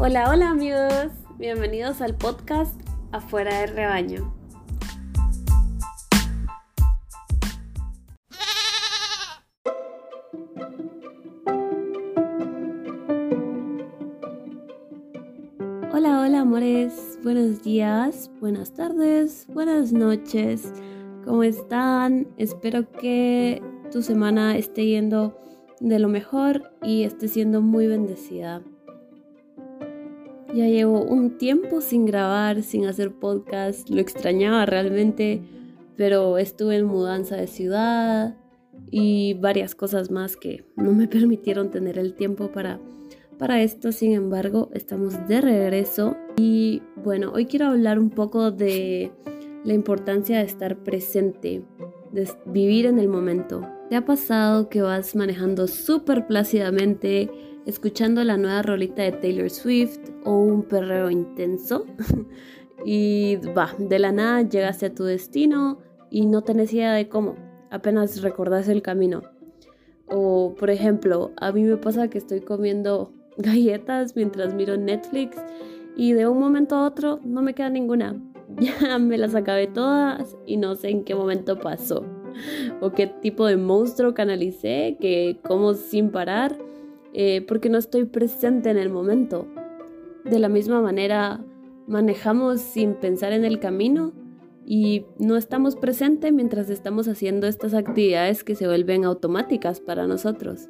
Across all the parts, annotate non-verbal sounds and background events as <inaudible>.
Hola, hola amigos, bienvenidos al podcast Afuera del Rebaño. Hola, hola amores, buenos días, buenas tardes, buenas noches, ¿cómo están? Espero que tu semana esté yendo de lo mejor y esté siendo muy bendecida. Ya llevo un tiempo sin grabar, sin hacer podcast, lo extrañaba realmente, pero estuve en mudanza de ciudad y varias cosas más que no me <laughs> permitieron tener el tiempo para, para esto. Sin embargo, estamos de regreso y bueno, hoy quiero hablar un poco de la importancia de estar presente, de vivir en el momento. ¿Te ha pasado que vas manejando súper plácidamente? Escuchando la nueva rolita de Taylor Swift o un perreo intenso <laughs> y va, de la nada llegaste a tu destino y no tenés idea de cómo, apenas recordás el camino. O por ejemplo, a mí me pasa que estoy comiendo <laughs> galletas mientras miro Netflix y de un momento a otro no me queda ninguna. <laughs> Ya me las acabé todas y no sé en qué momento pasó. O qué tipo de monstruo canalicé que como sin parar eh, porque no estoy presente en el momento. De la misma manera, manejamos sin pensar en el camino y no estamos presentes mientras estamos haciendo estas actividades que se vuelven automáticas para nosotros.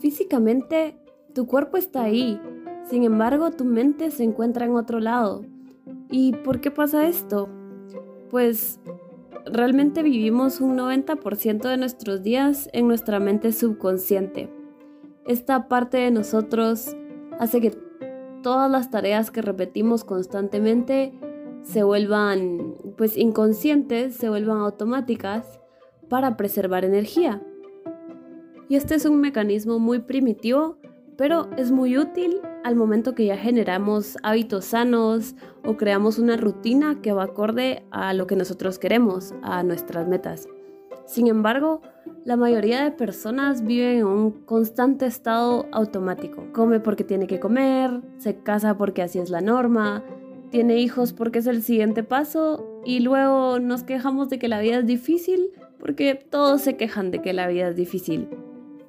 Físicamente, tu cuerpo está ahí, sin embargo, tu mente se encuentra en otro lado. ¿Y por qué pasa esto? Pues realmente vivimos un 90% de nuestros días en nuestra mente subconsciente esta parte de nosotros hace que todas las tareas que repetimos constantemente se vuelvan pues inconscientes, se vuelvan automáticas para preservar energía. Y este es un mecanismo muy primitivo, pero es muy útil al momento que ya generamos hábitos sanos o creamos una rutina que va acorde a lo que nosotros queremos, a nuestras metas. Sin embargo, la mayoría de personas viven en un constante estado automático. Come porque tiene que comer, se casa porque así es la norma, tiene hijos porque es el siguiente paso y luego nos quejamos de que la vida es difícil porque todos se quejan de que la vida es difícil.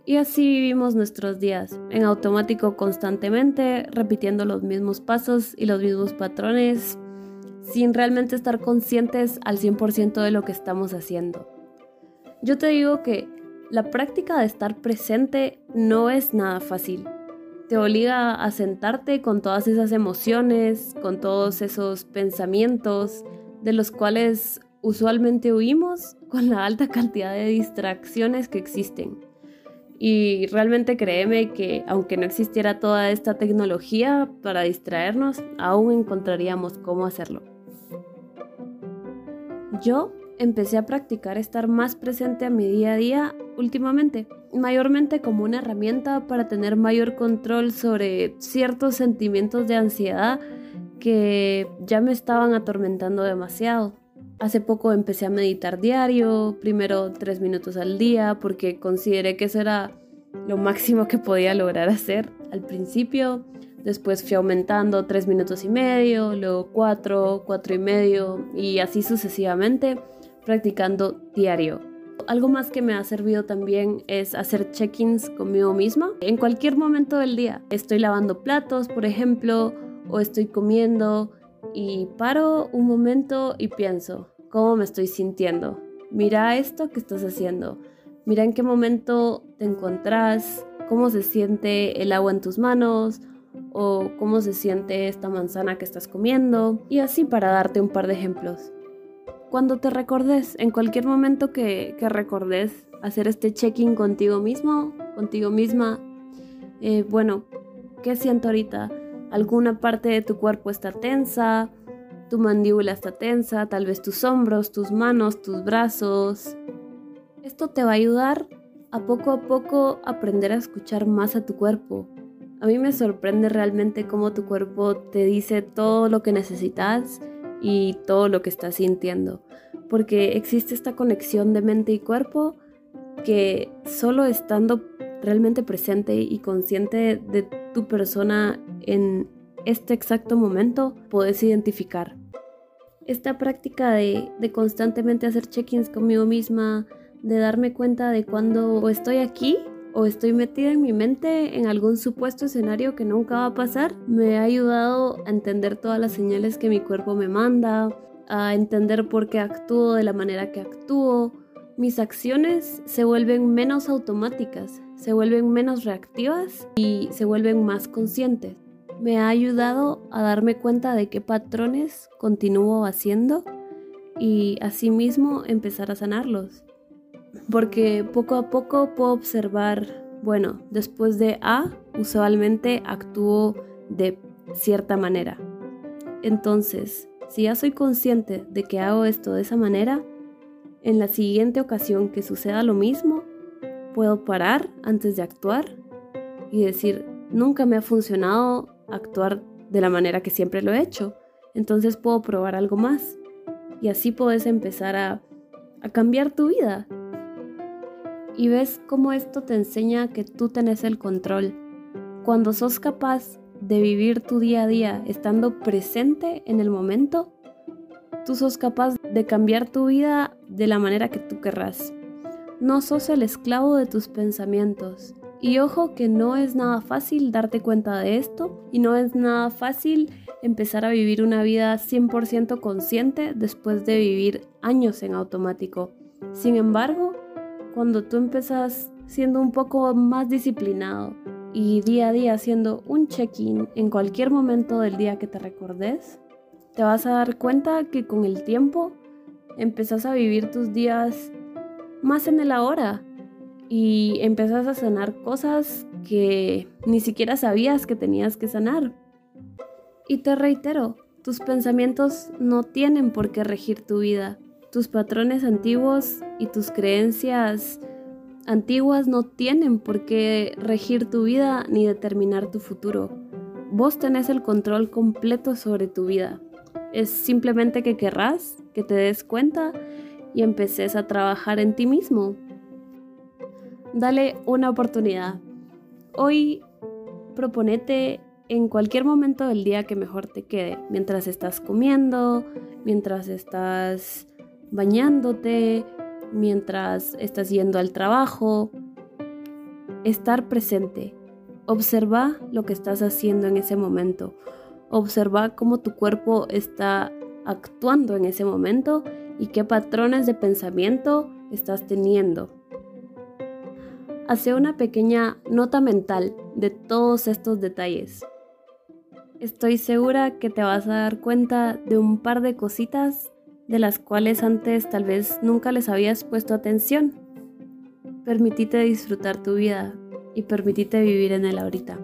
Y así vivimos nuestros días, en automático constantemente, repitiendo los mismos pasos y los mismos patrones, sin realmente estar conscientes al 100% de lo que estamos haciendo. Yo te digo que la práctica de estar presente no es nada fácil. Te obliga a sentarte con todas esas emociones, con todos esos pensamientos de los cuales usualmente huimos <laughs> con la alta cantidad de distracciones que existen. Y realmente créeme que aunque no existiera toda esta tecnología para distraernos, aún encontraríamos cómo hacerlo. Yo empecé a practicar estar más presente a mi día a día últimamente, mayormente como una herramienta para tener mayor control sobre ciertos sentimientos de ansiedad que ya me estaban atormentando demasiado. Hace poco empecé a meditar diario, primero tres minutos al día, porque consideré que eso era lo máximo que podía lograr hacer al principio. Después fui aumentando tres minutos y medio, luego cuatro, cuatro y medio y así sucesivamente practicando diario. Algo más que me ha servido también es hacer check-ins conmigo misma en cualquier momento del día. Estoy lavando platos, por ejemplo, o estoy comiendo y paro un momento y pienso, ¿cómo me estoy sintiendo? Mira esto que estás haciendo. Mira en qué momento te encontrás, cómo se siente el agua en tus manos o cómo se siente esta manzana que estás comiendo y así para darte un par de ejemplos cuando te recordes, en cualquier momento que, que recordes, hacer este check-in contigo mismo, contigo misma. Eh, bueno, ¿qué siento ahorita? ¿Alguna parte de tu cuerpo está tensa? ¿Tu mandíbula está tensa? Tal vez tus hombros, tus manos, tus brazos. Esto te va a ayudar a poco a poco aprender a escuchar más a tu cuerpo. A mí me sorprende realmente cómo tu cuerpo te dice todo lo que necesitas y todo lo que estás sintiendo, porque existe esta conexión de mente y cuerpo que solo estando realmente presente y consciente de tu persona en este exacto momento puedes identificar. Esta práctica de, de constantemente hacer check-ins conmigo misma, de darme cuenta de cuando estoy aquí o estoy metida en mi mente en algún supuesto escenario que nunca va a pasar, me ha ayudado a entender todas las señales que mi cuerpo me manda, a entender por qué actúo de la manera que actúo. Mis acciones se vuelven menos automáticas, se vuelven menos reactivas y se vuelven más conscientes. Me ha ayudado a darme cuenta de qué patrones continúo haciendo y asimismo empezar a sanarlos porque poco a poco puedo observar, bueno, después de A, usualmente actúo de cierta manera. Entonces, si ya soy consciente de que hago esto de esa manera, en la siguiente ocasión que suceda lo mismo, puedo parar antes de actuar y decir, nunca me ha funcionado actuar de la manera que siempre lo he hecho, entonces puedo probar algo más. Y así puedes empezar a, a cambiar tu vida, y ves cómo esto te enseña que tú tenés el control. Cuando sos capaz de vivir tu día a día estando presente en el momento, tú sos capaz de cambiar tu vida de la manera que tú querrás. No sos el esclavo de tus pensamientos. Y ojo que no es nada fácil darte cuenta de esto y no es nada fácil empezar a vivir una vida 100% consciente después de vivir años en automático. Sin embargo, cuando tú empezás siendo un poco más disciplinado y día a día haciendo un check-in en cualquier momento del día que te recordes, te vas a dar cuenta que con el tiempo empezás a vivir tus días más en el ahora y empezás a sanar cosas que ni siquiera sabías que tenías que sanar. Y te reitero, tus pensamientos no tienen por qué regir tu vida. Tus patrones antiguos y tus creencias antiguas no tienen por qué regir tu vida ni determinar tu futuro. Vos tenés el control completo sobre tu vida. Es simplemente que querrás, que te des cuenta y empeces a trabajar en ti mismo. Dale una oportunidad. Hoy proponete en cualquier momento del día que mejor te quede, mientras estás comiendo, mientras estás bañándote, mientras estás yendo al trabajo. Estar presente. Observa lo que estás haciendo en ese momento. Observa cómo tu cuerpo está actuando en ese momento y qué patrones de pensamiento estás teniendo. Hace una pequeña nota mental de todos estos detalles. Estoy segura que te vas a dar cuenta de un par de cositas de las cuales antes tal vez nunca les habías puesto atención. Permitite disfrutar tu vida y permitite vivir en el ahorita.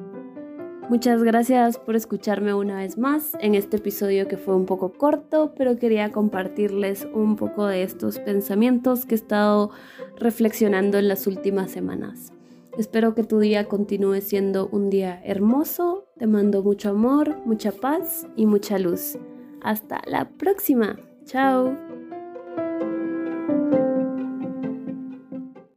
Muchas gracias por escucharme una vez más en este episodio que fue un poco corto, pero quería compartirles un poco de estos pensamientos que he estado reflexionando en las últimas semanas. Espero que tu día continúe siendo un día hermoso. Te mando mucho amor, mucha paz y mucha luz. Hasta la próxima. Chao.